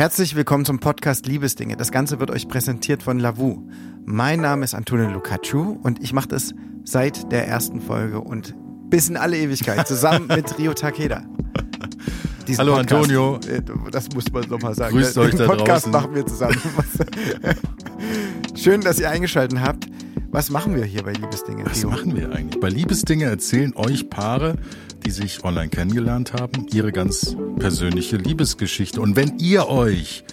Herzlich willkommen zum Podcast Liebesdinge. Das Ganze wird euch präsentiert von Lavu. Mein Name ist Antonio Lucacciu und ich mache das seit der ersten Folge und bis in alle Ewigkeit zusammen mit Rio Takeda. Diesen Hallo Podcast, Antonio. Äh, das muss man nochmal sagen. Grüßt euch Den Podcast draußen. machen wir zusammen. Schön, dass ihr eingeschaltet habt. Was machen wir hier bei Liebesdinge? Was Rio? machen wir eigentlich? Bei Liebesdinge erzählen euch Paare, die sich online kennengelernt haben, ihre ganz persönliche Liebesgeschichte. Und wenn ihr euch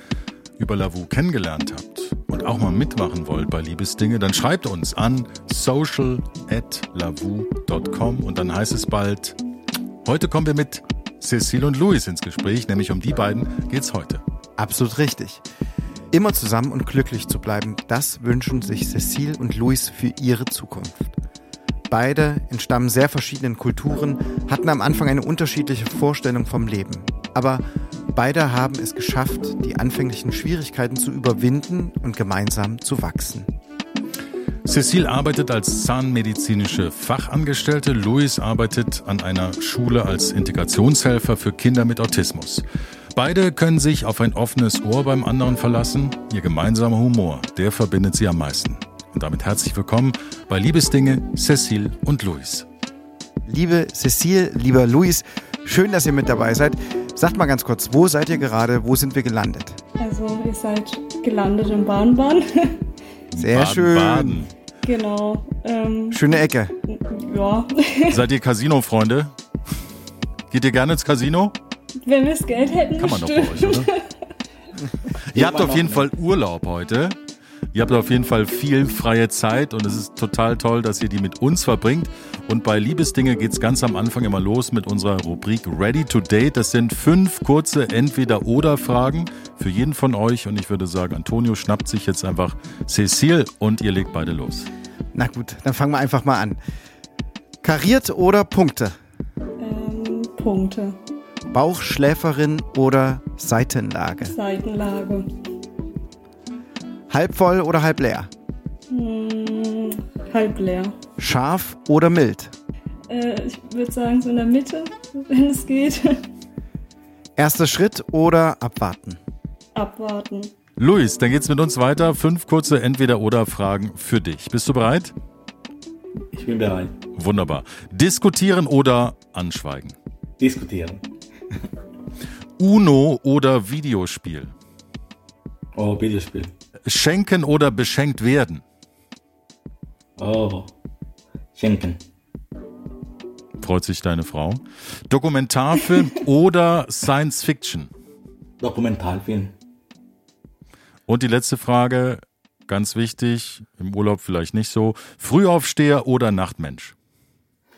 über Lavu kennengelernt habt und auch mal mitmachen wollt bei Liebesdinge, dann schreibt uns an social@lavu.com und dann heißt es bald, heute kommen wir mit Cecile und Louis ins Gespräch, nämlich um die beiden geht's heute. Absolut richtig. Immer zusammen und glücklich zu bleiben, das wünschen sich Cecile und Louis für ihre Zukunft. Beide entstammen sehr verschiedenen Kulturen, hatten am Anfang eine unterschiedliche Vorstellung vom Leben. Aber beide haben es geschafft, die anfänglichen Schwierigkeiten zu überwinden und gemeinsam zu wachsen. Cecile arbeitet als zahnmedizinische Fachangestellte, Louis arbeitet an einer Schule als Integrationshelfer für Kinder mit Autismus. Beide können sich auf ein offenes Ohr beim anderen verlassen. Ihr gemeinsamer Humor, der verbindet sie am meisten. Und damit herzlich willkommen bei Liebesdinge, Cecile und Luis. Liebe Cecile, lieber Luis, schön, dass ihr mit dabei seid. Sagt mal ganz kurz, wo seid ihr gerade? Wo sind wir gelandet? Also, ihr seid gelandet im Bahnbahn. Sehr Baden, schön. Baden. Genau. Ähm, Schöne Ecke. Ja. Seid ihr Casino-Freunde? Geht ihr gerne ins Casino? Wenn wir das Geld hätten. Kann man doch bei euch, oder? ihr habt auf jeden Fall Urlaub heute. Ihr habt auf jeden Fall viel freie Zeit und es ist total toll, dass ihr die mit uns verbringt. Und bei Liebesdinge geht es ganz am Anfang immer los mit unserer Rubrik Ready to Date. Das sind fünf kurze Entweder-Oder-Fragen für jeden von euch. Und ich würde sagen, Antonio schnappt sich jetzt einfach Cecile und ihr legt beide los. Na gut, dann fangen wir einfach mal an. Kariert oder Punkte? Ähm, Punkte. Bauchschläferin oder Seitenlage? Seitenlage. Halb voll oder halb leer? Hm, halb leer. Scharf oder mild? Äh, ich würde sagen so in der Mitte, wenn es geht. Erster Schritt oder abwarten? Abwarten. Luis, dann geht's mit uns weiter. Fünf kurze Entweder-Oder-Fragen für dich. Bist du bereit? Ich bin bereit. Wunderbar. Diskutieren oder anschweigen? Diskutieren. Uno oder Videospiel? Oh, Videospiel. Schenken oder beschenkt werden? Oh, schenken. Freut sich deine Frau. Dokumentarfilm oder Science Fiction? Dokumentarfilm. Und die letzte Frage, ganz wichtig, im Urlaub vielleicht nicht so. Frühaufsteher oder Nachtmensch?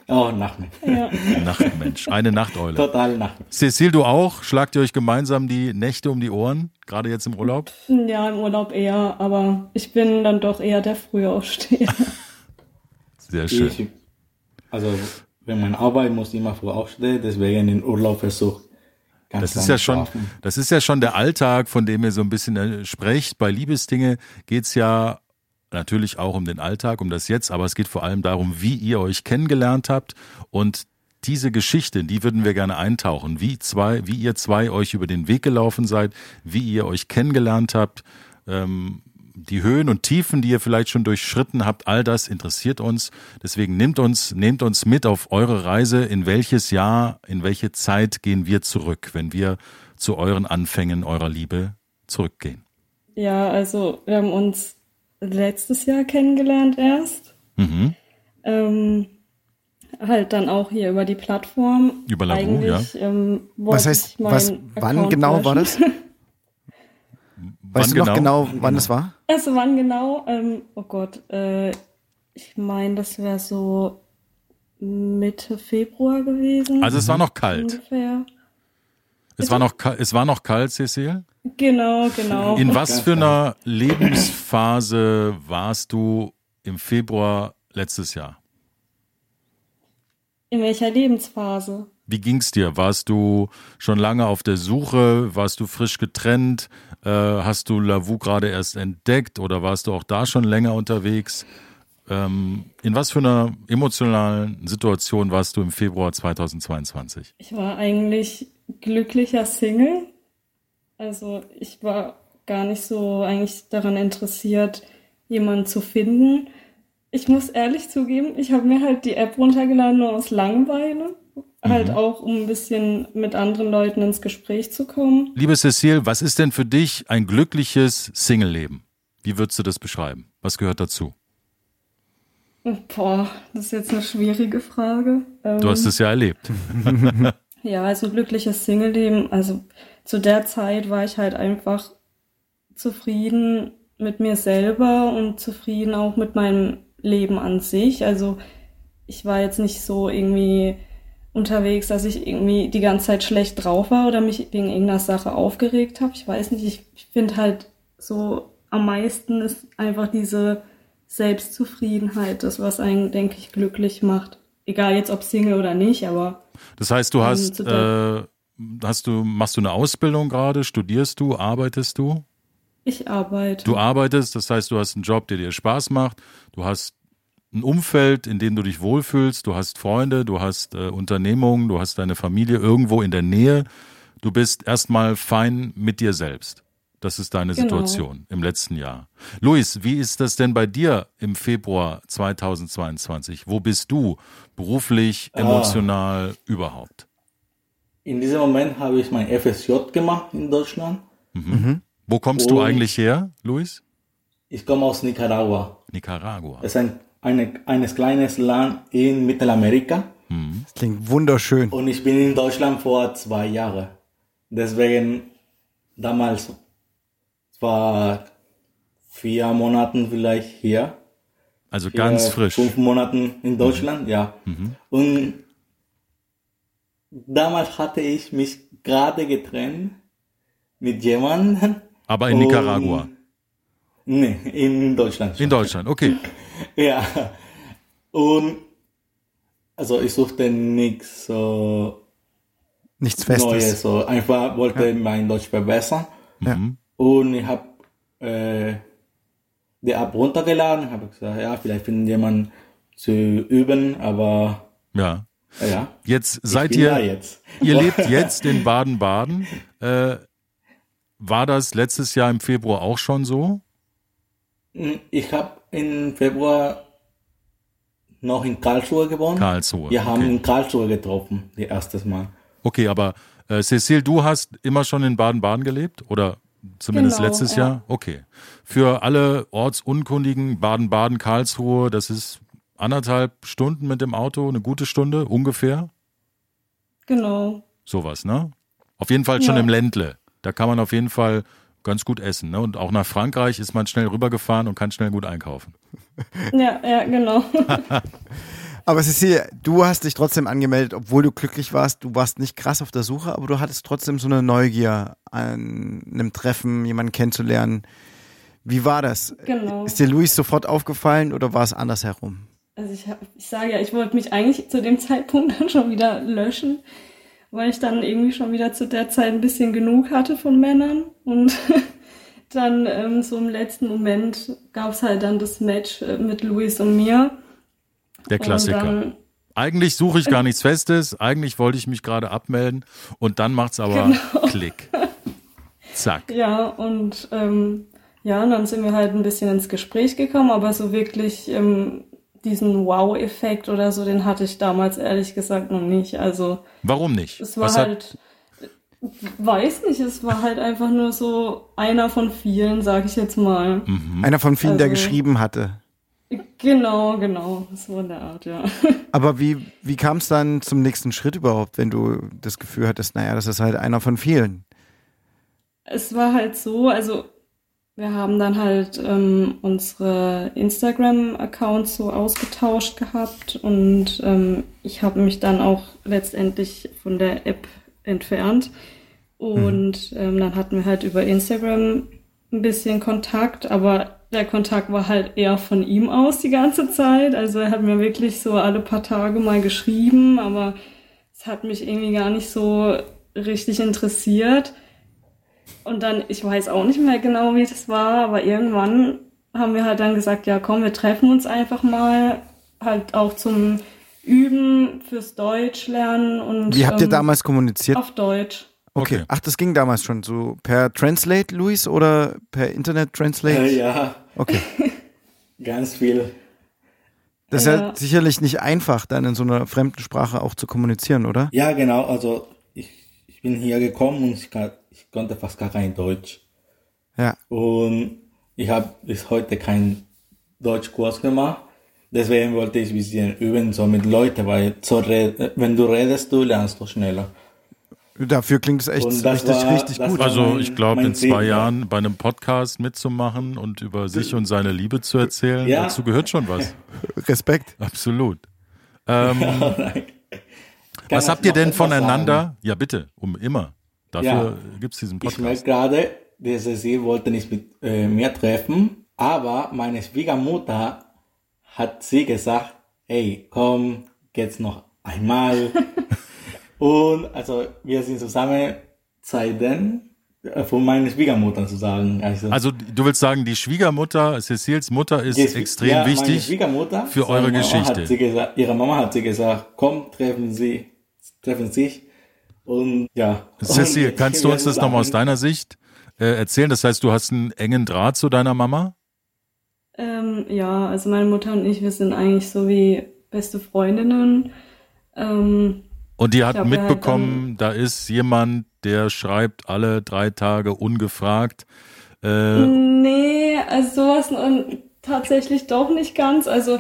Oh, Nachtmensch. Ja. Nachtmensch, eine Nachteule. Total Nachtmensch. Cecil, du auch? Schlagt ihr euch gemeinsam die Nächte um die Ohren, gerade jetzt im Urlaub? Ja, im Urlaub eher, aber ich bin dann doch eher der Frühaufsteher. Sehr schön. Ich, also, wenn man arbeiten muss, immer früh aufstehen, deswegen den Urlaub versucht. das ist ja schon, das ist ja schon der Alltag, von dem ihr so ein bisschen äh, sprecht. Bei Liebesdinge geht's ja natürlich auch um den Alltag, um das Jetzt, aber es geht vor allem darum, wie ihr euch kennengelernt habt und diese Geschichte, die würden wir gerne eintauchen, wie zwei, wie ihr zwei euch über den Weg gelaufen seid, wie ihr euch kennengelernt habt, ähm, die Höhen und Tiefen, die ihr vielleicht schon durchschritten habt, all das interessiert uns. Deswegen nehmt uns, nehmt uns mit auf eure Reise. In welches Jahr, in welche Zeit gehen wir zurück, wenn wir zu euren Anfängen eurer Liebe zurückgehen? Ja, also wir haben uns letztes Jahr kennengelernt erst. Mhm. Ähm, halt dann auch hier über die Plattform. Über Lavu, Eigentlich, ja. Ähm, was heißt, was, wann Account genau löschen. war das? Weißt wann du noch genau, genau wann es war? Also wann genau? Ähm, oh Gott, äh, ich meine, das wäre so Mitte Februar gewesen. Also es war noch kalt. Ungefähr. Es war noch, es war noch kalt, Cecil? Genau, genau. In was für einer Lebensphase warst du im Februar letztes Jahr? In welcher Lebensphase? Wie ging's dir? Warst du schon lange auf der Suche? Warst du frisch getrennt? Äh, hast du Lavu gerade erst entdeckt oder warst du auch da schon länger unterwegs? Ähm, in was für einer emotionalen Situation warst du im Februar 2022? Ich war eigentlich glücklicher Single. Also ich war gar nicht so eigentlich daran interessiert, jemanden zu finden. Ich muss ehrlich zugeben, ich habe mir halt die App runtergeladen nur aus Langeweile. Halt Mhm. auch, um ein bisschen mit anderen Leuten ins Gespräch zu kommen. Liebe Cecile, was ist denn für dich ein glückliches Single-Leben? Wie würdest du das beschreiben? Was gehört dazu? Boah, das ist jetzt eine schwierige Frage. Ähm, Du hast es ja erlebt. Ja, also glückliches Single-Leben. Also zu der Zeit war ich halt einfach zufrieden mit mir selber und zufrieden auch mit meinem Leben an sich. Also ich war jetzt nicht so irgendwie unterwegs, dass ich irgendwie die ganze Zeit schlecht drauf war oder mich wegen irgendeiner Sache aufgeregt habe. Ich weiß nicht, ich, ich finde halt so am meisten ist einfach diese Selbstzufriedenheit, das, was einen, denke ich, glücklich macht. Egal jetzt ob Single oder nicht, aber Das heißt, du hast, äh, hast du, machst du eine Ausbildung gerade? Studierst du? Arbeitest du? ich arbeite. Du arbeitest, das heißt, du hast einen Job, der dir Spaß macht. Du hast ein Umfeld, in dem du dich wohlfühlst. Du hast Freunde, du hast äh, Unternehmungen, du hast deine Familie irgendwo in der Nähe. Du bist erstmal fein mit dir selbst. Das ist deine Genau. Situation im letzten Jahr. Luis, wie ist das denn bei dir im Februar 2022? Wo bist du beruflich, Ah. emotional, überhaupt? In diesem Moment habe ich mein FSJ gemacht in Deutschland. Wo kommst du Und- eigentlich her, Luis? Ich komme aus Nicaragua. Nicaragua. Es ist ein eine, ein kleines Land in Mittelamerika. Das klingt wunderschön. Und ich bin in Deutschland vor zwei Jahren. Deswegen damals war vier Monaten vielleicht hier. Also ganz Vier, frisch. Fünf Monaten in Deutschland, ja. Und damals hatte ich mich gerade getrennt mit jemandem. Aber in Nicaragua. Nee, in Deutschland. In Deutschland, okay. Ja. Und also ich suchte nichts so Nichts Festes. Neues. So einfach wollte mein Deutsch verbessern. Ja. Und ich habe äh, die App runtergeladen, habe gesagt, ja, vielleicht finden jemand zu üben, aber Ja. Ja. Jetzt ich seid bin da ihr, jetzt. ihr lebt jetzt in Baden-Baden. Äh, war das letztes Jahr im Februar auch schon so? Ich habe im Februar noch in Karlsruhe gewohnt. Karlsruhe. Wir haben okay. in Karlsruhe getroffen, die erste Mal. okay, aber äh, Cecile, du hast immer schon in Baden-Baden gelebt? Oder zumindest Genau, letztes ja. Jahr? Okay. Für alle Ortsunkundigen, Baden-Baden, Karlsruhe, das ist anderthalb Stunden mit dem Auto, eine gute Stunde ungefähr? Genau. Sowas, ne? Auf jeden Fall schon Ja. im Ländle. Da kann man auf jeden Fall ganz gut essen. Ne? Und auch nach Frankreich ist man schnell rübergefahren und kann schnell gut einkaufen. Ja, ja, genau. Aber Cecilia, du hast dich trotzdem angemeldet, obwohl du glücklich warst. Du warst nicht krass auf der Suche, aber du hattest trotzdem so eine Neugier an einem Treffen, jemanden kennenzulernen. Wie war das? Genau. Ist dir Luis sofort aufgefallen oder war es andersherum? Also ich, hab, ich sage ja, ich wollte mich eigentlich zu dem Zeitpunkt dann schon wieder löschen, weil ich dann irgendwie schon wieder zu der Zeit ein bisschen genug hatte von Männern. Und dann ähm, so im letzten Moment gab es halt dann das Match äh, mit Luis und mir. Der Klassiker. Dann, Eigentlich suche ich gar nichts Festes. Eigentlich wollte ich mich gerade abmelden. Und dann macht's aber Genau. Klick. Zack. ja, und ähm, ja, und dann sind wir halt ein bisschen ins Gespräch gekommen, aber so wirklich ähm, diesen Wow-Effekt oder so, den hatte ich damals ehrlich gesagt noch nicht. Also Warum nicht? Es war Was hat, halt, weiß nicht, es war halt einfach nur so einer von vielen, sag ich jetzt mal. Mhm. Einer von vielen, der Also- geschrieben hatte. Genau, genau, so in der Art, ja. Aber wie, wie kam es dann zum nächsten Schritt überhaupt, wenn du das Gefühl hattest, naja, das ist halt einer von vielen? Es war halt so, also wir haben dann halt ähm, unsere Instagram-Accounts so ausgetauscht gehabt und ähm, ich habe mich dann auch letztendlich von der App entfernt. Und ähm, dann hatten wir halt über Instagram ein bisschen Kontakt, aber der Kontakt war halt eher von ihm aus die ganze Zeit. Also er hat mir wirklich so alle paar Tage mal geschrieben, aber es hat mich irgendwie gar nicht so richtig interessiert. Und dann, ich weiß auch nicht mehr genau, wie das war, aber irgendwann haben wir halt dann gesagt, ja komm, wir treffen uns einfach mal, halt auch zum Üben fürs Deutsch lernen und Wie habt ihr ähm, damals kommuniziert? auf Deutsch. Okay. Okay. Ach, das ging damals schon so per Translate, Luis, oder per Internet Translate? Äh, ja, Okay. ganz viel. Das ist ja Ja. sicherlich nicht einfach, dann in so einer fremden Sprache auch zu kommunizieren, oder? Ja, genau. Also ich, ich bin hier gekommen und ich, kann, ich konnte fast gar kein Deutsch. Ja. Und ich habe bis heute keinen Deutschkurs gemacht. Deswegen wollte ich ein bisschen üben, so mit Leuten, weil so wenn du redest, du lernst du schneller. Dafür klingt es echt Und das richtig, war- richtig das gut. Also mein- ich glaube, in Ziel, zwei ja. Jahren bei einem Podcast mitzumachen und über sich und seine Liebe zu erzählen, Ja. dazu gehört schon was. Respekt. Absolut. Ähm, was habt ihr denn etwas voneinander? sagen? Ja, bitte, um immer. Dafür gibt's diesen Ich Podcast. merke gerade, die Cecil wollte nicht mit äh, mir treffen, aber meine Schwiegermutter hat sie gesagt, hey, komm, geht's noch einmal. Und also wir sind zusammen seitdem äh, von meiner Schwiegermutter zu sagen. Also, Also du willst sagen, die Schwiegermutter, Cecils Mutter ist Schwie- extrem ja, wichtig. Für eure Mama Geschichte. Sie gesagt, ihre Mama hat sie gesagt, komm, treffen Sie, treffen sich. Und ja. Cecil, Und kannst du uns das nochmal aus deiner Sicht äh, erzählen? Das heißt, du hast einen engen Draht zu deiner Mama? Ähm, ja, also meine Mutter und ich, wir sind eigentlich so wie beste Freundinnen. Ähm, Und die hat Ich glaub, ja, mitbekommen, da ist jemand, der schreibt alle drei Tage ungefragt. Äh, nee, also sowas ähm, tatsächlich doch nicht ganz. Also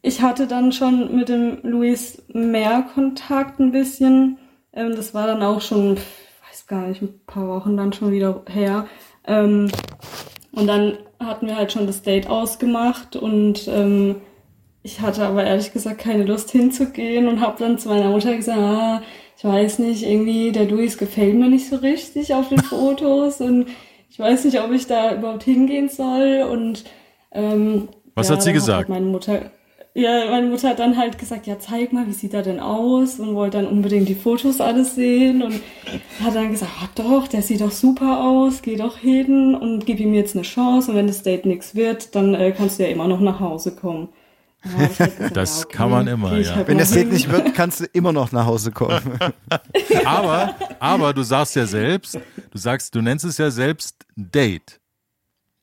ich hatte dann schon mit dem Luis mehr Kontakt ein bisschen. Ähm, das war dann auch schon, weiß gar nicht, ein paar Wochen dann schon wieder her. Ähm, und dann hatten wir halt schon das Date ausgemacht und ähm, ich hatte aber ehrlich gesagt keine Lust hinzugehen und habe dann zu meiner Mutter gesagt, ah, ich weiß nicht, irgendwie der Luis gefällt mir nicht so richtig auf den Fotos und ich weiß nicht, ob ich da überhaupt hingehen soll und ähm, Was ja, hat sie gesagt? Halt meine Mutter, ja, meine Mutter hat dann halt gesagt, ja, zeig mal, wie sieht er denn aus und wollte dann unbedingt die Fotos alles sehen und hat dann gesagt, ah, doch, der sieht doch super aus, geh doch hin und gib ihm jetzt eine Chance und wenn das Date nichts wird, dann äh, kannst du ja immer noch nach Hause kommen. Ja, gesagt, Das ja, okay, kann man immer, ja. halt Wenn das Date nicht wird, kannst du immer noch nach Hause kommen. aber, aber du sagst ja selbst, du sagst, du nennst es ja selbst Date.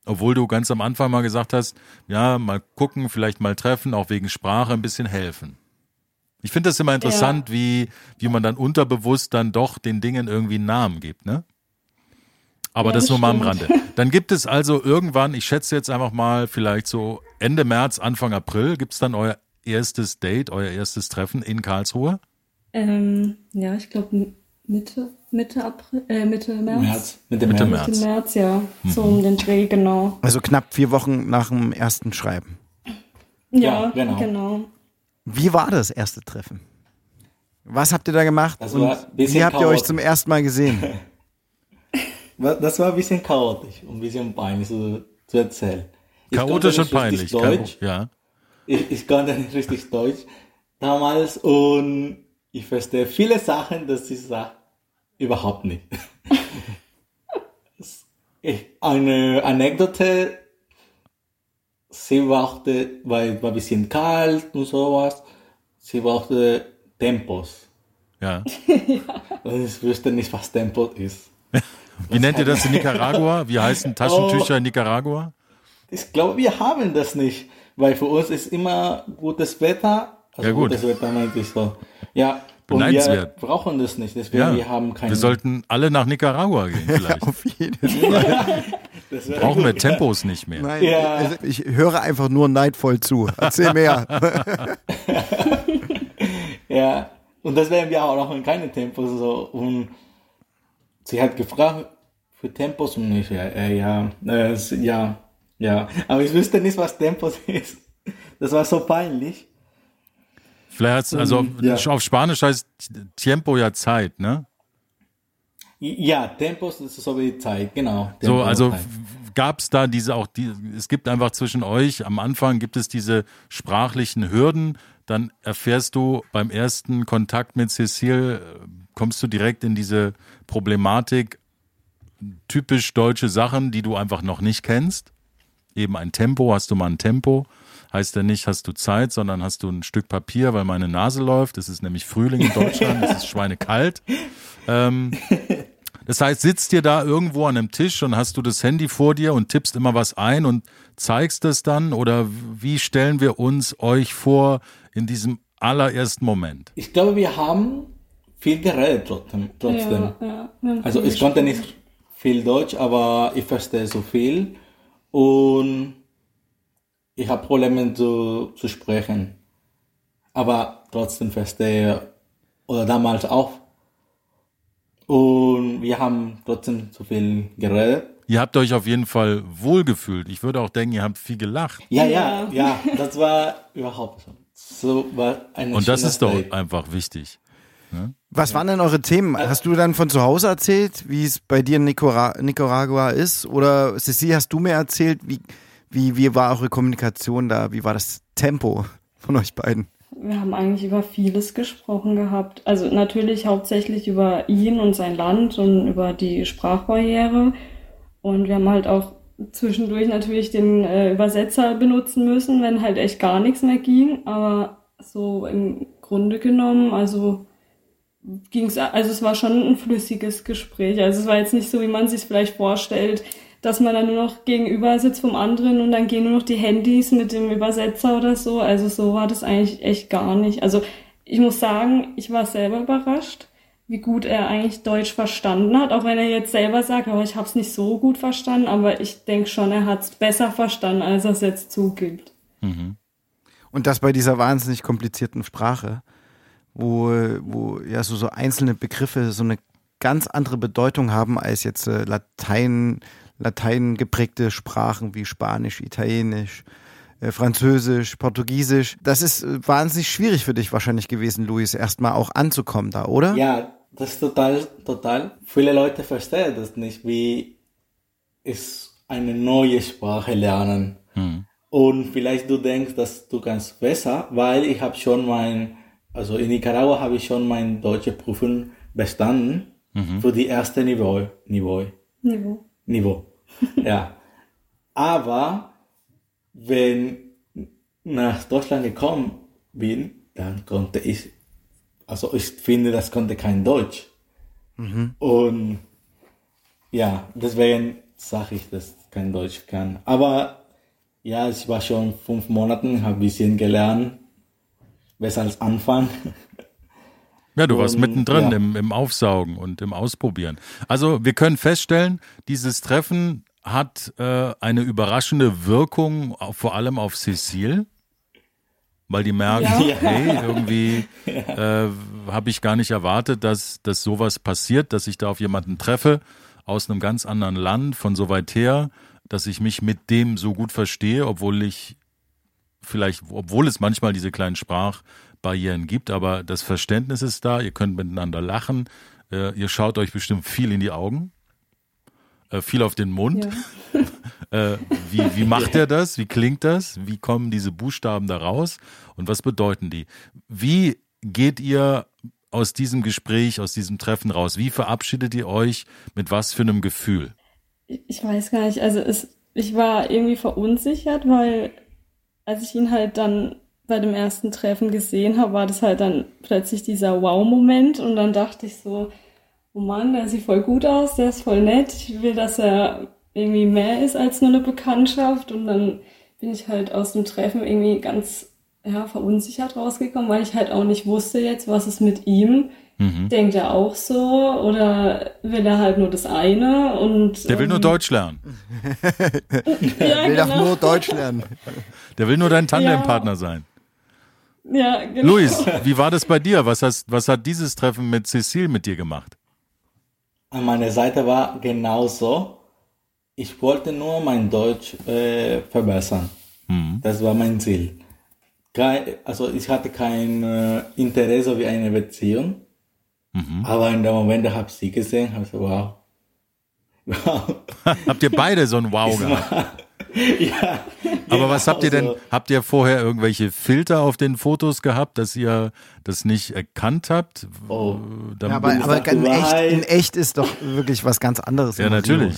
Obwohl du ganz am Anfang mal gesagt hast, ja, mal gucken, vielleicht mal treffen, auch wegen Sprache ein bisschen helfen. Ich finde das immer interessant, wie, wie man dann unterbewusst dann doch den Dingen irgendwie einen Namen gibt, ne? Aber Ja, das das nur mal am. Rande. Dann gibt es also irgendwann, ich schätze jetzt einfach mal vielleicht so Ende März, Anfang April, gibt es dann euer erstes Date, euer erstes Treffen in Karlsruhe? Ähm, ja, ich glaube Mitte, Mitte April, äh, Mitte März. März, mit dem Mitte März. Mitte März, ja. So um den Dreh, genau. Also knapp vier Wochen nach dem ersten Schreiben. Ja, Ja, genau. genau. Wie war das erste Treffen? Was habt ihr da gemacht? Das und war wie habt ihr euch zum ersten Mal gesehen? Das war ein bisschen chaotisch und ein bisschen peinlich zu, zu erzählen. Ich Chaotisch und peinlich. Deutsch. Ja. Ich, ich konnte nicht richtig Deutsch damals und ich verstehe viele Sachen, dass ich sage, überhaupt nicht. Eine Anekdote, sie brauchte, weil es war ein bisschen kalt und sowas, sie brauchte Tempos. Ja. Und ich wüsste nicht, was Tempo ist. Wie nennt ihr das in Nicaragua? Wie heißen Taschentücher Oh. in Nicaragua? Ich glaube, wir haben das nicht, weil für uns ist immer gutes Wetter. Also Ja, gut. gutes Wetter meinte ich so. Ja, und wir Beneidenswert. brauchen das nicht. Deswegen, Ja. wir haben keinen. Wir sollten alle nach Nicaragua gehen vielleicht. Auf jeden Fall. das Brauchen wir. Tempos nicht mehr. Nein, Ja. also ich höre einfach nur neidvoll zu. Erzähl mehr. Ja, und deswegen wir auch noch keine Tempos so. Und sie hat gefragt für Tempos und ich, ja, äh, ja, äh, ja, ja. Aber ich wüsste nicht, was Tempos ist. Das war so peinlich. Vielleicht hat's, also Ja. auf Spanisch heißt Tiempo ja Zeit, ne? Ja, Tempos ist so wie Zeit, genau. So, Tempo also Zeit. gab es da diese auch die, es gibt einfach zwischen euch, am Anfang gibt es diese sprachlichen Hürden, dann erfährst du beim ersten Kontakt mit Cecile, äh, kommst du direkt in diese Problematik, typisch deutsche Sachen, die du einfach noch nicht kennst. Eben ein Tempo, hast du mal ein Tempo, heißt ja nicht, hast du Zeit, sondern hast du ein Stück Papier, weil meine Nase läuft. Es ist nämlich Frühling in Deutschland, es ist schweinekalt. Ähm, Das heißt, sitzt ihr da irgendwo an einem Tisch und hast du das Handy vor dir und tippst immer was ein und zeigst es dann? Oder wie stellen wir uns euch vor in diesem allerersten Moment? Ich glaube, wir haben viel geredet trotzdem. trotzdem. Ja, ja. Also ich konnte nicht viel Deutsch, aber ich verstehe so viel und ich habe Probleme zu, zu sprechen. Aber trotzdem verstehe oder damals auch. Und wir haben trotzdem zu viel geredet. Ihr habt euch auf jeden Fall wohlgefühlt. Ich würde auch denken, ihr habt viel gelacht. Ja, ja, ja, das war überhaupt so. War eine Und das ist doch Zeit. einfach wichtig. Ne? Was waren denn eure Themen? Hast du dann von zu Hause erzählt, wie es bei dir in Nicara Nicaragua ist? Oder Ceci, hast du mir erzählt, wie, wie, wie war eure Kommunikation da? Wie war das Tempo von euch beiden? Wir haben eigentlich über vieles gesprochen gehabt. Also natürlich hauptsächlich über ihn und sein Land und über die Sprachbarriere. Und wir haben halt auch zwischendurch natürlich den äh, Übersetzer benutzen müssen, wenn halt echt gar nichts mehr ging. Aber so im Grunde genommen, also ging es, also es war schon ein flüssiges Gespräch. Also es war jetzt nicht so, wie man sich vielleicht vorstellt, dass man dann nur noch gegenüber sitzt vom anderen und dann gehen nur noch die Handys mit dem Übersetzer oder so. Also so war das eigentlich echt gar nicht. Also ich muss sagen, ich war selber überrascht, wie gut er eigentlich Deutsch verstanden hat, auch wenn er jetzt selber sagt, aber ich habe es nicht so gut verstanden, aber ich denke schon, er hat es besser verstanden, als er es jetzt zugibt. Mhm. Und das bei dieser wahnsinnig komplizierten Sprache, wo, wo ja so, so einzelne Begriffe so eine ganz andere Bedeutung haben als jetzt äh, Latein, Latein geprägte Sprachen wie Spanisch, Italienisch, äh, Französisch, Portugiesisch. Das ist äh, wahnsinnig schwierig für dich wahrscheinlich gewesen, Luis, erstmal auch anzukommen da, oder? Ja, das ist total, total. Viele Leute verstehen das nicht, wie es eine neue Sprache lernen. Hm. Und vielleicht du denkst, dass du kannst besser, weil ich habe schon mein, also in Nicaragua habe ich schon mein deutsche Prüfung bestanden mhm. für die erste Niveau. Niveau. Niveau. Niveau. ja. Aber wenn nach Deutschland gekommen bin, dann konnte ich, also ich finde, das konnte kein Deutsch. Mhm. Und ja, deswegen sage ich, dass ich kein Deutsch kann. Aber ja, ich war schon fünf Monate, habe ein bisschen gelernt, besser als Anfang. Ja, du warst mittendrin ja. im, im Aufsaugen und im Ausprobieren. Also wir können feststellen, dieses Treffen hat äh, eine überraschende Wirkung, vor allem auf Cecile, weil die merken, ja. hey, irgendwie äh, habe ich gar nicht erwartet, dass, dass sowas passiert, dass ich da auf jemanden treffe aus einem ganz anderen Land, von so weit her, dass ich mich mit dem so gut verstehe, obwohl ich vielleicht, obwohl es manchmal diese kleinen Sprachbarrieren gibt, aber das Verständnis ist da, ihr könnt miteinander lachen, äh, ihr schaut euch bestimmt viel in die Augen äh, viel auf den Mund. Ja. äh, wie, wie macht er das? Wie klingt das? Wie kommen diese Buchstaben da raus? Und was bedeuten die? Wie geht ihr aus diesem Gespräch, aus diesem Treffen raus? Wie verabschiedet ihr euch? Mit was für einem Gefühl? Ich weiß gar nicht. Also es, ich war irgendwie verunsichert, weil als ich ihn halt dann bei dem ersten Treffen gesehen habe, war das halt dann plötzlich dieser Wow-Moment und dann dachte ich so, oh Mann, der sieht voll gut aus, der ist voll nett, ich will, dass er irgendwie mehr ist als nur eine Bekanntschaft und dann bin ich halt aus dem Treffen irgendwie ganz ja, verunsichert rausgekommen, weil ich halt auch nicht wusste jetzt, was ist mit ihm. Mhm. Denkt er auch so oder will er halt nur das eine und Der will ähm, nur Deutsch lernen. ja, will genau. doch nur Deutsch lernen. Der will nur dein Tandempartner ja. sein. Ja, genau. Luis, wie war das bei dir? Was, hast, was hat dieses Treffen mit Cecile mit dir gemacht? an meiner Seite war genauso. Ich wollte nur mein Deutsch äh, verbessern. Mhm. Das war mein Ziel. Kein, also ich hatte kein äh, Interesse wie eine Beziehung. Mhm. Aber in dem Moment habe ich sie gesehen, habe ich gesagt, wow. wow. Habt ihr beide so ein Wow gehabt? ja. Aber was habt ihr denn? Also, habt ihr vorher irgendwelche Filter auf den Fotos gehabt, dass ihr das nicht erkannt habt? Oh. Ja, aber, aber in, echt, in echt ist doch wirklich was ganz anderes. Ja, natürlich.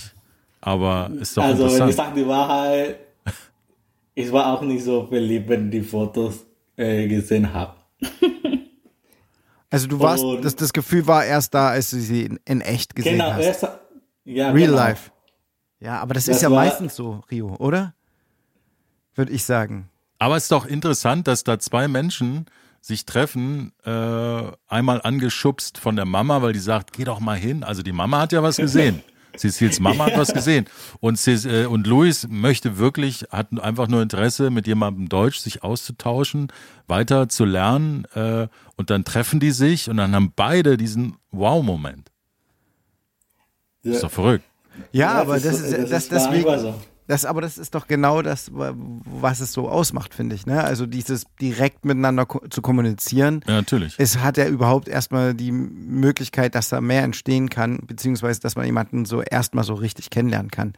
Aber ist doch also, wenn ich sage die Wahrheit, ich war auch nicht so verliebt, wenn die Fotos äh, gesehen habe. Also du warst, das, das Gefühl war erst da, als du sie in, in echt gesehen Genau, hast. erst, ja, Real genau. life. Ja, aber das, Das ist ja war- meistens so, Rio, oder? Würde ich sagen. Aber es ist doch interessant, dass da zwei Menschen sich treffen, äh, einmal angeschubst von der Mama, weil die sagt, geh doch mal hin. Also die Mama hat ja was gesehen. Cecils Mama hat was gesehen. Und, Cec- äh, und Luis möchte wirklich, hat einfach nur Interesse, mit jemandem Deutsch sich auszutauschen, weiter zu lernen. Äh, und dann treffen die sich und dann haben beide diesen Wow-Moment. Ja, Ist doch verrückt. Ja, aber ist das ist, das, war deswegen, so. das, aber das ist doch genau das, was es so ausmacht, finde ich. Ne? Also dieses direkt miteinander ko zu kommunizieren. Ja, natürlich. Es hat ja überhaupt erstmal die Möglichkeit, dass da mehr entstehen kann, beziehungsweise dass man jemanden so erstmal so richtig kennenlernen kann.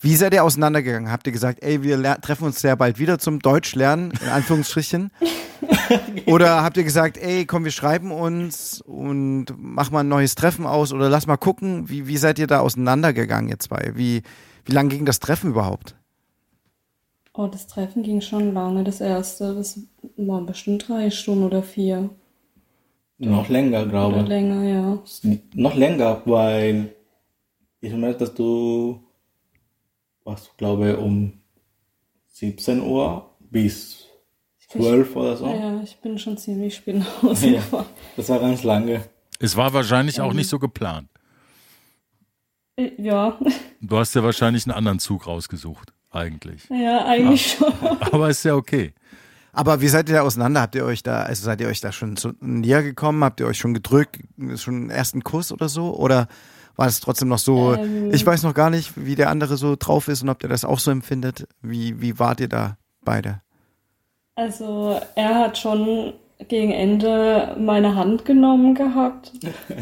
Wie seid ihr auseinandergegangen? Habt ihr gesagt, ey, wir treffen uns sehr bald wieder zum Deutsch lernen, in Anführungsstrichen? oder habt ihr gesagt, ey, komm, wir schreiben uns und mach mal ein neues Treffen aus oder lass mal gucken? Wie, wie seid ihr da auseinandergegangen, ihr zwei? Wie, wie lang ging das Treffen überhaupt? Oh, das Treffen ging schon lange. Das erste, das waren bestimmt drei Stunden oder vier. Noch länger, glaube Oder ich. länger, ja. Noch länger, weil ich merke, dass du, was glaube um 17 Uhr bis 12 oder so. Ja, ich bin schon ziemlich spät nach Hause Ja, gefahren. das war ganz lange. Es war wahrscheinlich auch nicht so geplant. Äh, Ja, Du hast ja wahrscheinlich einen anderen Zug rausgesucht, eigentlich. ja, eigentlich schon. Aber ist ja okay. Aber wie seid ihr da auseinander? Habt ihr euch da, also seid ihr euch da schon zu, näher gekommen? Habt ihr euch schon gedrückt? Schon einen ersten Kuss oder so? Oder war es trotzdem noch so, Ähm. ich weiß noch gar nicht, wie der andere so drauf ist und ob der das auch so empfindet? Wie, wie wart ihr da beide? Also er hat schon gegen Ende meine Hand genommen gehabt.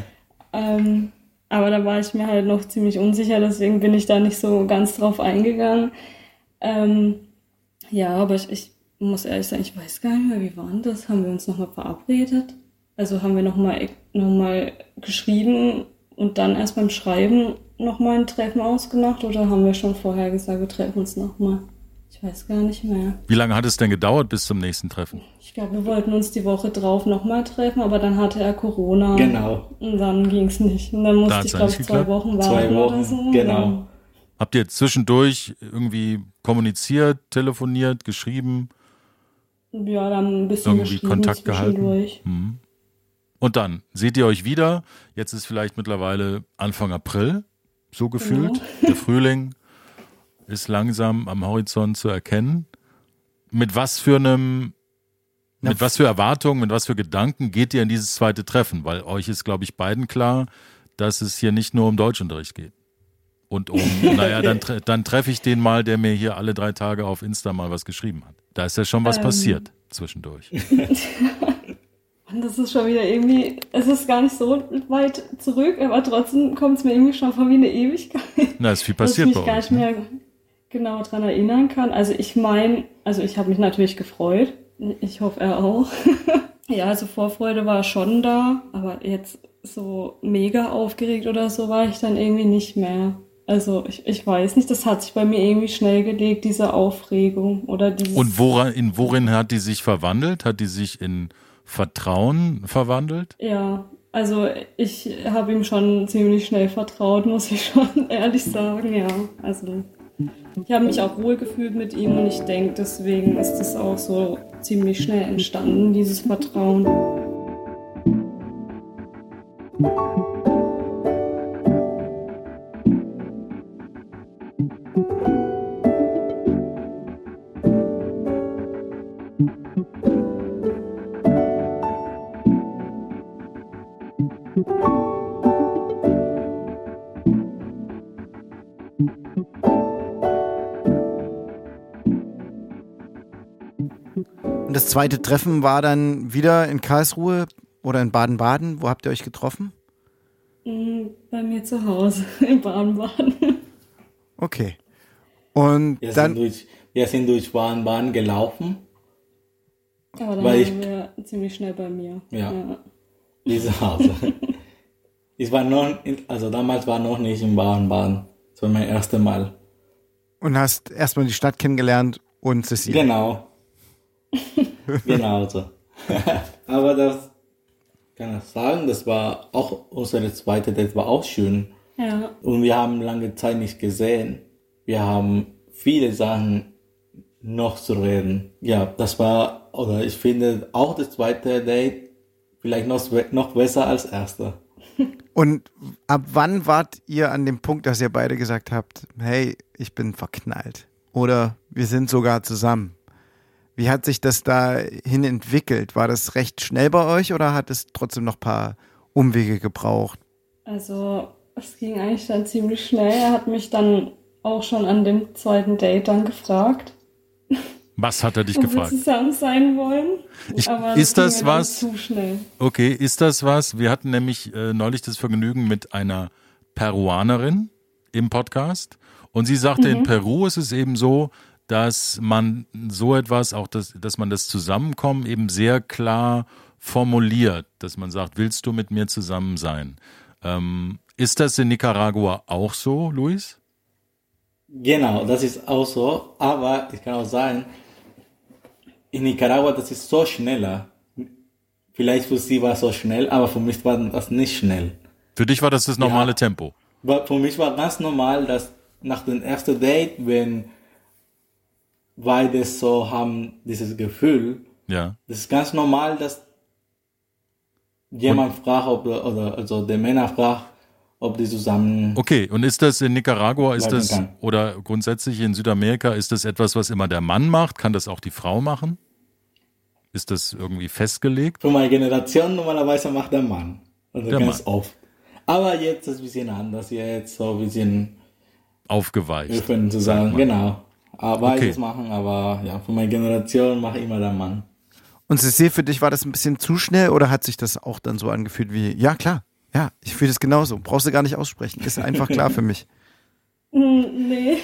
ähm, aber da war ich mir halt noch ziemlich unsicher, deswegen bin ich da nicht so ganz drauf eingegangen. Ähm, ja, aber ich, ich muss ehrlich sagen, ich weiß gar nicht mehr, wie war denn das? Haben wir uns nochmal verabredet? Also haben wir nochmal noch mal geschrieben und dann erst beim Schreiben nochmal ein Treffen ausgemacht oder haben wir schon vorher gesagt, wir treffen uns nochmal? Ich weiß gar nicht mehr. Wie lange hat es denn gedauert bis zum nächsten Treffen? Ich glaube, wir wollten uns die Woche drauf nochmal treffen, aber dann hatte er Corona. Genau. Und dann ging es nicht. Und dann musste hat's ich, glaube ich, zwei geklappt? Wochen warten Zwei oder Wochen, so. genau. Habt ihr zwischendurch irgendwie kommuniziert, telefoniert, geschrieben? Ja, dann ein bisschen Irgendwie Kontakt gehalten? zwischendurch. Und dann seht ihr euch wieder. Jetzt ist vielleicht mittlerweile Anfang April, so gefühlt. Genau. Der Frühling ist langsam am Horizont zu erkennen. Mit was für einem, mit was für Erwartungen, mit was für Gedanken geht ihr in dieses zweite Treffen? Weil euch ist, glaube ich, beiden klar, dass es hier nicht nur um Deutschunterricht geht. Und um, naja, dann, dann treffe ich den mal, der mir hier alle drei Tage auf Insta mal was geschrieben hat. Da ist ja schon was Ähm. passiert zwischendurch. Und das ist schon wieder irgendwie, es ist gar nicht so weit zurück, aber trotzdem kommt es mir irgendwie schon vor wie eine Ewigkeit. Na, ist viel passiert bei mich gar euch. nicht Ne? Genau dran erinnern kann. Also ich meine, also ich habe mich natürlich gefreut. Ich hoffe, er auch. ja, also Vorfreude war schon da, aber jetzt so mega aufgeregt oder so war ich dann irgendwie nicht mehr. Also ich, ich weiß nicht, das hat sich bei mir irgendwie schnell gelegt, diese Aufregung oder dieses... Und woran, in worin hat die sich verwandelt? Hat die sich in Vertrauen verwandelt? Ja, also ich habe ihm schon ziemlich schnell vertraut, muss ich schon ehrlich sagen, ja. Also ich habe mich auch wohl gefühlt mit ihm und ich denke, deswegen ist das auch so ziemlich schnell entstanden, dieses Vertrauen. Und das zweite Treffen war dann wieder in Karlsruhe oder in Baden-Baden. Wo habt ihr euch getroffen? Mm, Bei mir zu Hause in Baden-Baden. Okay. Und Wir, dann, sind, durch, wir sind durch Baden-Baden gelaufen. Aber dann Weil waren wir ziemlich schnell bei mir. Ja. Diese Hause. ich war noch, also damals war noch nicht in Baden-Baden. Das war mein erstes Mal. und hast erstmal die Stadt kennengelernt und Cecilia. Genau. genau so. Aber das kann das sagen, das war auch unsere zweite Date war auch schön. Ja. Und wir haben lange Zeit nicht gesehen. Wir haben viele Sachen noch zu reden. Ja, das war, oder ich finde auch das zweite Date vielleicht noch, noch besser als erste. Und ab wann wart ihr an dem Punkt, dass ihr beide gesagt habt, hey, ich bin verknallt? Oder wir sind sogar zusammen? Wie hat sich das dahin entwickelt? War das recht schnell bei euch oder hat es trotzdem noch ein paar Umwege gebraucht? Also, es ging eigentlich dann ziemlich schnell. Er hat mich dann auch schon an dem zweiten Date dann gefragt. Was hat er dich ob gefragt? wir zusammen sein wollen. Ich- Aber ist ging das mir dann was- Zu schnell. Okay, ist das was? Wir hatten nämlich äh, neulich das Vergnügen mit einer Peruanerin im Podcast und sie sagte, in Peru ist es eben so, dass man so etwas, auch das, dass man das Zusammenkommen eben sehr klar formuliert, dass man sagt, willst du mit mir zusammen sein? Ähm, ist das in Nicaragua auch so, Luis? Genau, das ist auch so. Aber ich kann auch sagen, in Nicaragua, das ist so schneller. Vielleicht für sie war es so schnell, aber für mich war das nicht schnell. Für dich war das das normale Ja. Tempo. Für mich war ganz normal, dass nach dem ersten Date, wenn beide so haben dieses Gefühl, Ja. das ist ganz normal, dass jemand fragt, ob, oder also der Männer fragt, ob die zusammen Okay, und ist das in Nicaragua, ist das, kann. oder grundsätzlich in Südamerika, ist das etwas, was immer der Mann macht? Kann das auch die Frau machen? Ist das irgendwie festgelegt? Für meine Generation normalerweise macht der Mann. Also Der ganz Mann. oft. Aber jetzt ist es ein bisschen anders. Jetzt so ein bisschen Aufgeweicht. öffnen zu sagen. man. Genau. Aber Okay. ich es machen, aber ja, für meine Generation mache immer der Mann. Und Cecile, für dich war das ein bisschen zu schnell oder hat sich das auch dann so angefühlt wie, ja klar, ja, ich fühle das genauso, brauchst du gar nicht aussprechen, ist einfach klar für mich. Hm, Nee,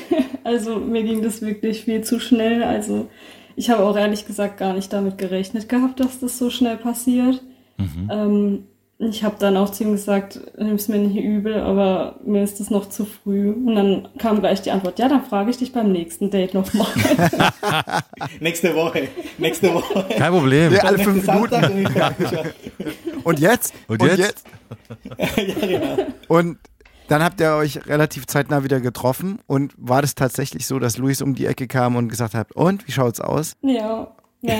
also mir ging das wirklich viel zu schnell. Also ich habe auch ehrlich gesagt gar nicht damit gerechnet gehabt, dass das so schnell passiert. Ähm, ich habe dann auch zu ihm gesagt, nimm's mir nicht übel, aber mir ist das noch zu früh. Und dann kam gleich die Antwort, ja, dann frage ich dich beim nächsten Date nochmal. Nächste Woche. Nächste Woche. Kein Problem. Ja, alle fünf Minuten. Und dich, Und jetzt? Und jetzt? ja, genau. Und dann habt ihr euch relativ zeitnah wieder getroffen und war das tatsächlich so, dass Luis um die Ecke kam und gesagt hat, und wie schaut's aus? ja, ja.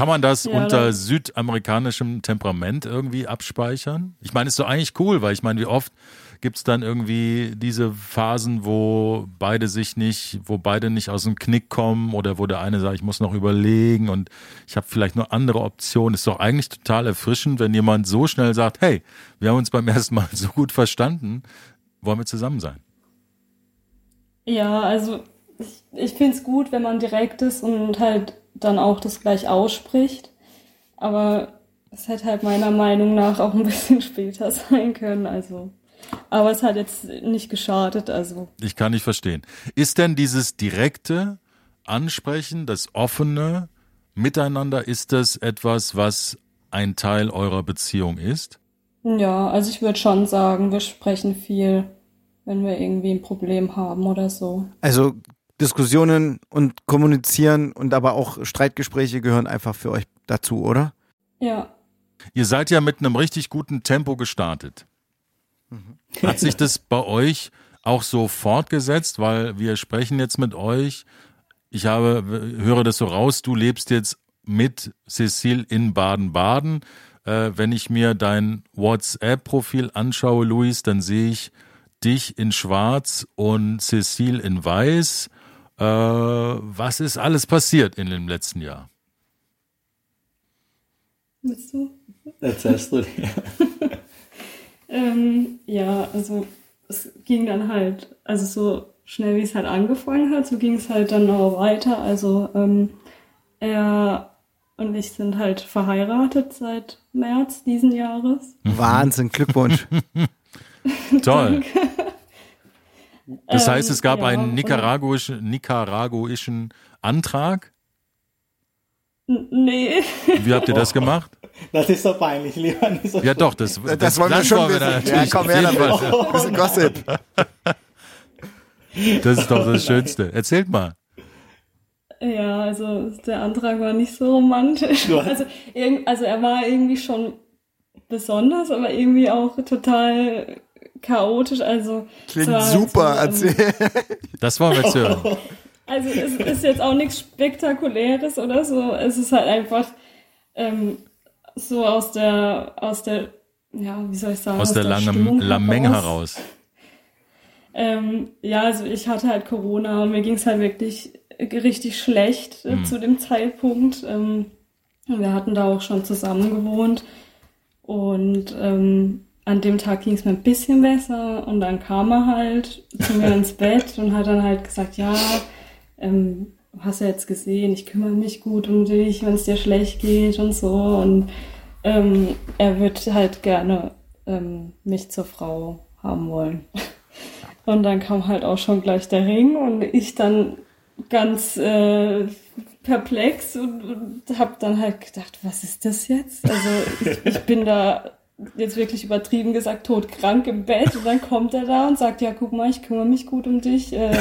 Kann man das Ja, unter dann- südamerikanischem Temperament irgendwie abspeichern? Ich meine, ist doch eigentlich cool, weil ich meine, wie oft gibt's dann irgendwie diese Phasen, wo beide sich nicht, wo beide nicht aus dem Knick kommen oder wo der eine sagt, ich muss noch überlegen und ich habe vielleicht noch andere Optionen. Ist doch eigentlich total erfrischend, wenn jemand so schnell sagt, hey, wir haben uns beim ersten Mal so gut verstanden, wollen wir zusammen sein? Ja, also ich, ich finde es gut, wenn man direkt ist und halt dann auch das gleich ausspricht. Aber es hätte halt meiner Meinung nach auch ein bisschen später sein können. Also, aber es hat jetzt nicht geschadet. Also Ich kann nicht verstehen. Ist denn dieses direkte Ansprechen, das offene Miteinander, ist das etwas, was ein Teil eurer Beziehung ist? ja, also ich würde schon sagen, wir sprechen viel, wenn wir irgendwie ein Problem haben oder so. Also Diskussionen und Kommunizieren und aber auch Streitgespräche gehören einfach für euch dazu, oder? Ja, Ihr seid ja mit einem richtig guten Tempo gestartet. Hat sich das bei euch auch so fortgesetzt, weil wir sprechen jetzt mit euch. Ich habe, höre das so raus, du lebst jetzt mit Cecile in Baden-Baden. Äh, wenn ich mir dein WhatsApp-Profil anschaue, Luis, dann sehe ich dich in Schwarz und Cecile in Weiß. Äh, was ist alles passiert in dem letzten Jahr? willst du? Erzählst du dir. Ähm, ja, also es ging dann halt, also so schnell wie es halt angefangen hat, so ging es halt dann auch weiter. Also ähm, er und ich sind halt verheiratet seit März diesen Jahres. Wahnsinn, Glückwunsch. Toll. Das Ähm, heißt, es gab ja, einen nicaraguischen, nicaraguischen Antrag. Nee, Wie habt ihr das gemacht? Das ist so peinlich, lieber nicht so Ja, doch, das, Das, das, wollen wir das schon wissen. dann Ja, komm her damit. Fall. Bisschen Gossip. Das ist doch das Schönste. Erzählt mal. Ja, also der Antrag war nicht so romantisch. Also, also er war irgendwie schon besonders, aber irgendwie auch total chaotisch. Also klingt super. So, erzähl. Das wollen wir jetzt hören. Also es ist jetzt auch nichts Spektakuläres oder so. Es ist halt einfach ähm, so aus der aus der ja wie soll ich sagen aus, aus der, der langen Lameng heraus. Ähm, ja, also ich hatte halt Corona und mir ging es halt wirklich richtig schlecht äh, mhm. zu dem Zeitpunkt. Ähm, wir hatten da auch schon zusammen gewohnt und ähm, an dem Tag ging es mir ein bisschen besser und dann kam er halt zu mir ins Bett und hat dann halt gesagt, ja, ähm, hast du jetzt gesehen, ich kümmere mich gut um dich, wenn es dir schlecht geht und so und ähm, er wird halt gerne ähm, mich zur Frau haben wollen. Und dann kam halt auch schon gleich der Ring und ich dann ganz äh, perplex und, und habe dann halt gedacht, was ist das jetzt? Also ich, ich bin da jetzt wirklich übertrieben gesagt todkrank im Bett und dann kommt er da und sagt, ja guck mal, ich kümmere mich gut um dich, äh,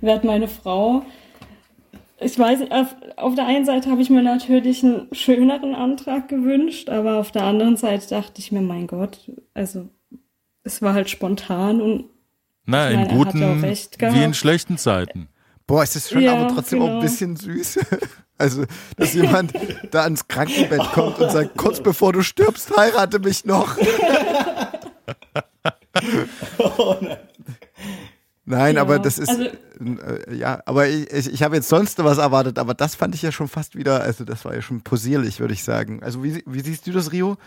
werd meine Frau. Ich weiß, auf, auf der einen Seite habe ich mir natürlich einen schöneren Antrag gewünscht, aber auf der anderen Seite dachte ich mir, mein Gott, also es war halt spontan und na, in meine, guten wie in schlechten Zeiten. Boah, ist das schon ja, aber trotzdem genau. auch ein bisschen süß. Also, dass jemand da ans Krankenbett kommt und sagt, kurz bevor du stirbst, heirate mich noch. oh nein. Nein, ja, aber das ist, also, äh, ja, aber ich, ich, ich habe jetzt sonst was erwartet, aber das fand ich ja schon fast wieder, also das war ja schon posierlich, würde ich sagen. Also wie, wie siehst du das, Rio?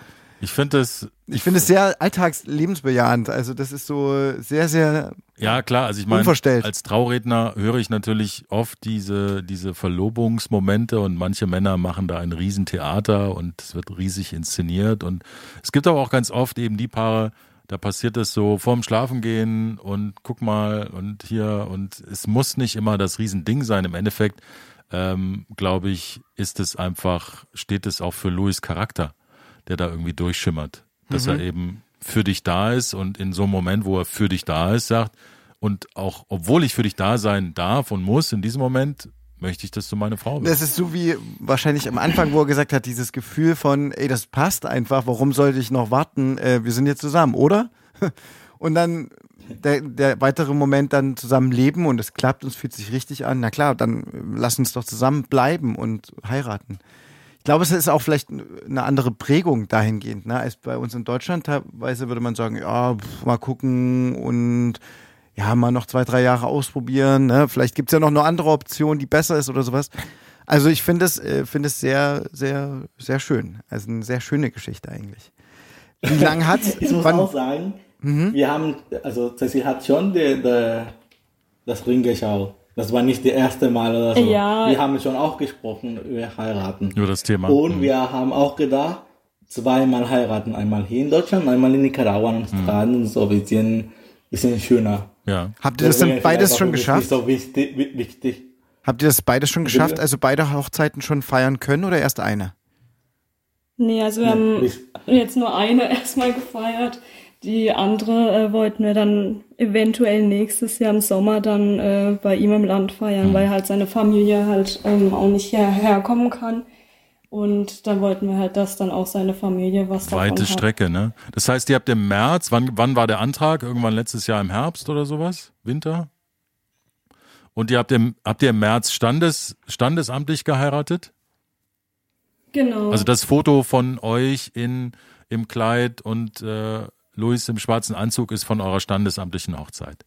Ich finde es. Ich finde es sehr alltagslebensbejahend. Also das ist so sehr, sehr. Ja klar. Also ich meine, als Trauredner höre ich natürlich oft diese diese Verlobungsmomente und manche Männer machen da ein Riesentheater und es wird riesig inszeniert und es gibt aber auch ganz oft eben die Paare, da passiert es so vorm Schlafengehen und guck mal und hier und es muss nicht immer das Riesending sein. Im Endeffekt ähm, glaube ich, ist es einfach steht es auch für Louis Charakter der da irgendwie durchschimmert. Dass mhm. er eben für dich da ist und in so einem Moment, wo er für dich da ist, sagt, und auch, obwohl ich für dich da sein darf und muss, in diesem Moment möchte ich, dass du meine Frau bist. Das ist so wie wahrscheinlich am Anfang, wo er gesagt hat, dieses Gefühl von, ey, das passt einfach, warum sollte ich noch warten? Äh, wir sind jetzt zusammen, oder? Und dann der, der weitere Moment dann zusammen leben und es klappt und es fühlt sich richtig an. Na klar, dann lass uns doch zusammen bleiben und heiraten. Ich glaube, es ist auch vielleicht eine andere Prägung dahingehend, ne, als bei uns in Deutschland. Teilweise würde man sagen, ja, pf, mal gucken und ja, mal noch zwei, drei Jahre ausprobieren. Ne? Vielleicht gibt's ja noch eine andere Option, die besser ist oder sowas. Also ich finde es, äh, finde es sehr, sehr, sehr schön. Also eine sehr schöne Geschichte eigentlich. Wie lange hat Ich muss wann, auch sagen, mhm. wir haben, also sie hat schon die, die, das Ring geschaut. Das war nicht das erste Mal oder so. Ja. Wir haben schon auch gesprochen über heiraten. Über das Thema. Und mhm. wir haben auch gedacht, zweimal heiraten. Einmal hier in Deutschland, einmal in Nicaragua und Australien. Mhm. So ein bisschen, bisschen schöner. Ja. Habt ihr das denn beides schon geschafft? So wichtig, wichtig. Habt ihr das beides schon geschafft? Also beide Hochzeiten schon feiern können oder erst eine? Nee, also wir haben jetzt nur eine erstmal gefeiert. Die andere äh, wollten wir dann eventuell nächstes Jahr im Sommer dann äh, bei ihm im Land feiern, mhm. weil halt seine Familie halt ähm, auch nicht hierher kommen kann. Und dann wollten wir halt, dass dann auch seine Familie was Weite hat. Strecke, ne? Das heißt, ihr habt im März, wann, wann war der Antrag? Irgendwann letztes Jahr im Herbst oder sowas? Winter? Und ihr habt im, habt ihr im März Standes, standesamtlich geheiratet? Genau. Also das Foto von euch in, im Kleid und äh, Luis im schwarzen Anzug ist von eurer standesamtlichen Hochzeit.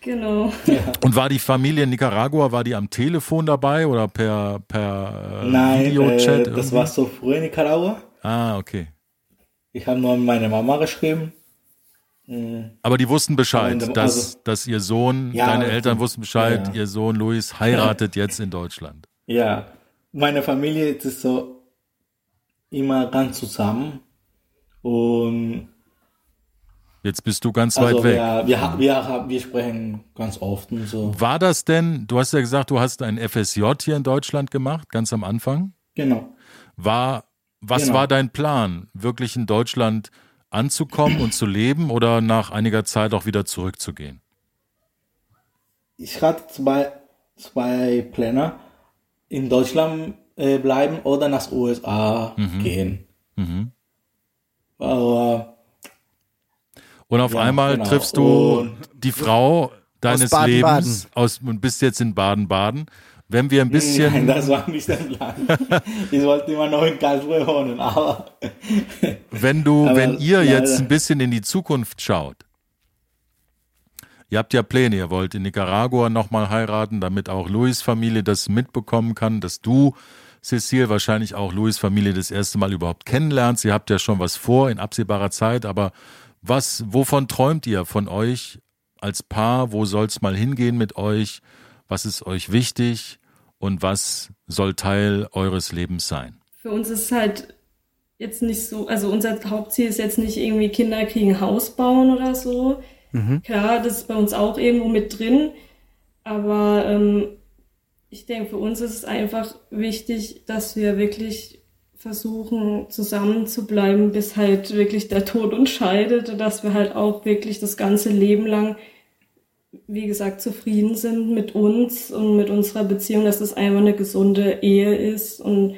Genau. Ja. Und war die Familie in Nicaragua, war die am Telefon dabei oder per, per äh, Nein, Videochat? Äh, das war so früh in Nicaragua. Ah, okay. Ich habe nur meine Mama geschrieben. Mhm. Aber die wussten Bescheid, Und, dass, also, dass ihr Sohn, ja, deine Eltern wussten Bescheid, ja. ihr Sohn Luis heiratet jetzt in Deutschland. Ja, meine Familie ist so immer ganz zusammen. Und Jetzt bist du ganz also weit weg. Wir, wir, wir, wir sprechen ganz oft und so. War das denn, du hast ja gesagt, du hast ein FSJ hier in Deutschland gemacht, ganz am Anfang? Genau. War, was genau. war dein Plan? Wirklich in Deutschland anzukommen und zu leben oder nach einiger Zeit auch wieder zurückzugehen? Ich hatte zwei, zwei Pläne. in Deutschland äh, bleiben oder nach USA mhm. gehen. Mhm. Aber, und auf ja, einmal genau. triffst du und die Frau deines Baden, Lebens aus und bist jetzt in Baden-Baden. Wenn wir ein bisschen. Nein, das war nicht der Plan. ich wollte immer noch in Karlsruhe wohnen, aber. wenn du, aber, wenn ihr jetzt ein bisschen in die Zukunft schaut, Ihr habt ja Pläne, ihr wollt in Nicaragua nochmal heiraten, damit auch Louis Familie das mitbekommen kann, dass du, Cecile, wahrscheinlich auch Louis Familie das erste Mal überhaupt kennenlernst. Ihr habt ja schon was vor in absehbarer Zeit, aber was, wovon träumt ihr von euch als Paar? Wo soll's mal hingehen mit euch? Was ist euch wichtig? Und was soll Teil eures Lebens sein? Für uns ist halt jetzt nicht so, also unser Hauptziel ist jetzt nicht irgendwie Kinder kriegen Haus bauen oder so. Mhm. Klar, das ist bei uns auch irgendwo mit drin, aber ähm, ich denke, für uns ist es einfach wichtig, dass wir wirklich versuchen, zusammen zu bleiben, bis halt wirklich der Tod uns scheidet, dass wir halt auch wirklich das ganze Leben lang, wie gesagt, zufrieden sind mit uns und mit unserer Beziehung, dass es einfach eine gesunde Ehe ist und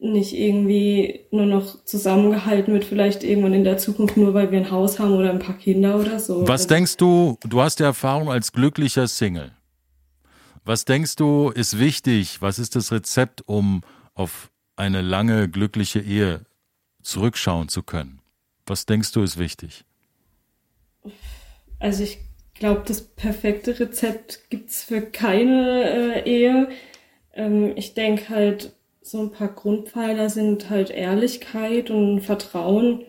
nicht irgendwie nur noch zusammengehalten wird, vielleicht irgendwann in der Zukunft nur, weil wir ein Haus haben oder ein paar Kinder oder so. Was also, denkst du, du hast ja Erfahrung als glücklicher Single. Was denkst du, ist wichtig? Was ist das Rezept, um auf eine lange glückliche Ehe zurückschauen zu können? Was denkst du, ist wichtig? Also ich glaube, das perfekte Rezept gibt es für keine äh, Ehe. Ähm, ich denke halt, so ein paar Grundpfeiler sind halt Ehrlichkeit und Vertrauen,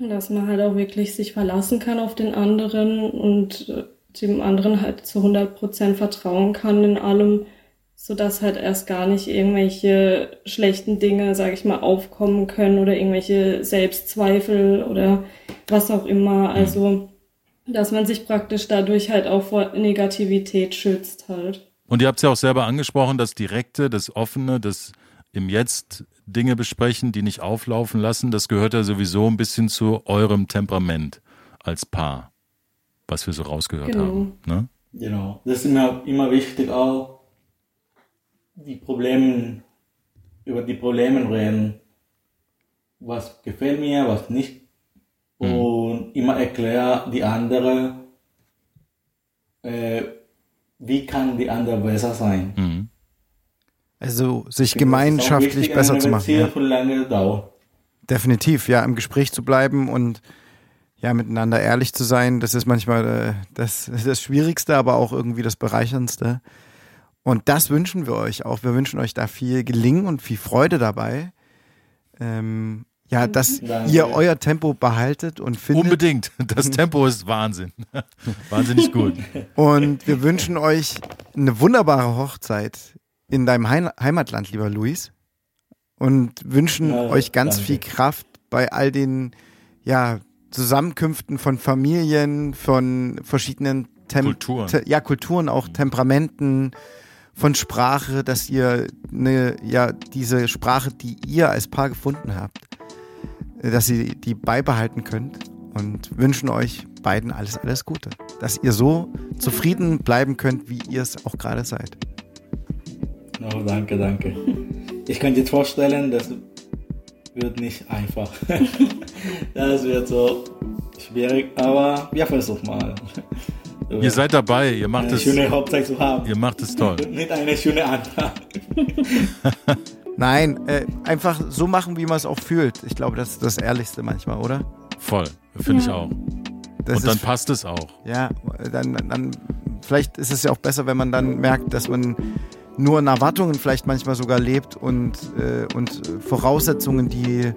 dass man halt auch wirklich sich verlassen kann auf den anderen und äh, dem anderen halt zu 100 Prozent vertrauen kann in allem, so dass halt erst gar nicht irgendwelche schlechten Dinge, sage ich mal, aufkommen können oder irgendwelche Selbstzweifel oder was auch immer. Mhm. Also, dass man sich praktisch dadurch halt auch vor Negativität schützt halt. Und ihr habt es ja auch selber angesprochen, das Direkte, das Offene, das im Jetzt Dinge besprechen, die nicht auflaufen lassen, das gehört ja sowieso ein bisschen zu eurem Temperament als Paar, was wir so rausgehört genau. haben. Ne? Genau, das ist immer, immer wichtig auch, die Probleme, über die Probleme reden. Was gefällt mir, was nicht. Mhm. Und immer erklären die andere, äh, wie kann die andere besser sein. Mhm. Also sich gemeinschaftlich besser zu machen. Ja. lange Dauer. Definitiv, ja, im Gespräch zu bleiben und ja, miteinander ehrlich zu sein, das ist manchmal äh, das, das Schwierigste, aber auch irgendwie das Bereicherndste. Und das wünschen wir euch auch. Wir wünschen euch da viel Gelingen und viel Freude dabei. Ähm, ja, dass Danke. ihr euer Tempo behaltet und findet. Unbedingt. Das Tempo ist Wahnsinn. Wahnsinnig gut. Und wir wünschen euch eine wunderbare Hochzeit in deinem Heimatland, lieber Luis. Und wünschen ja, euch ganz danke. viel Kraft bei all den ja, Zusammenkünften von Familien, von verschiedenen Tem Kulturen. Te ja, Kulturen, auch Temperamenten, von Sprache, dass ihr eine, ja, diese Sprache, die ihr als Paar gefunden habt, dass ihr die beibehalten könnt und wünschen euch beiden alles, alles Gute. Dass ihr so zufrieden bleiben könnt, wie ihr es auch gerade seid. Oh, danke, danke. Ich kann jetzt vorstellen, das wird nicht einfach. das wird so schwierig, aber wir versuchen mal. Ihr seid dabei, ihr macht eine es. schöne Hochzeit zu haben. Ihr macht es toll. Nicht eine schöne Antrag. Nein, äh, einfach so machen, wie man es auch fühlt. Ich glaube, das ist das Ehrlichste manchmal, oder? Voll, finde ja. ich auch. Das Und dann passt es auch. Ja, dann, dann, vielleicht ist es ja auch besser, wenn man dann merkt, dass man nur in Erwartungen vielleicht manchmal sogar lebt und, äh, und Voraussetzungen, die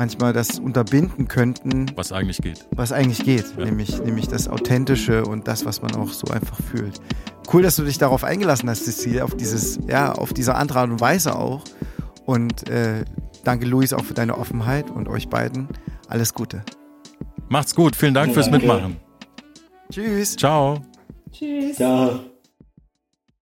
manchmal das unterbinden könnten. Was eigentlich geht. Was eigentlich geht, ja. nämlich, nämlich das Authentische und das, was man auch so einfach fühlt. Cool, dass du dich darauf eingelassen hast, Cecile, auf dieses, ja, auf diese andere Art und Weise auch. Und äh, danke, Luis, auch für deine Offenheit und euch beiden. Alles Gute. Macht's gut. Vielen Dank fürs Mitmachen. Tschüss. Ciao. Tschüss. Ciao.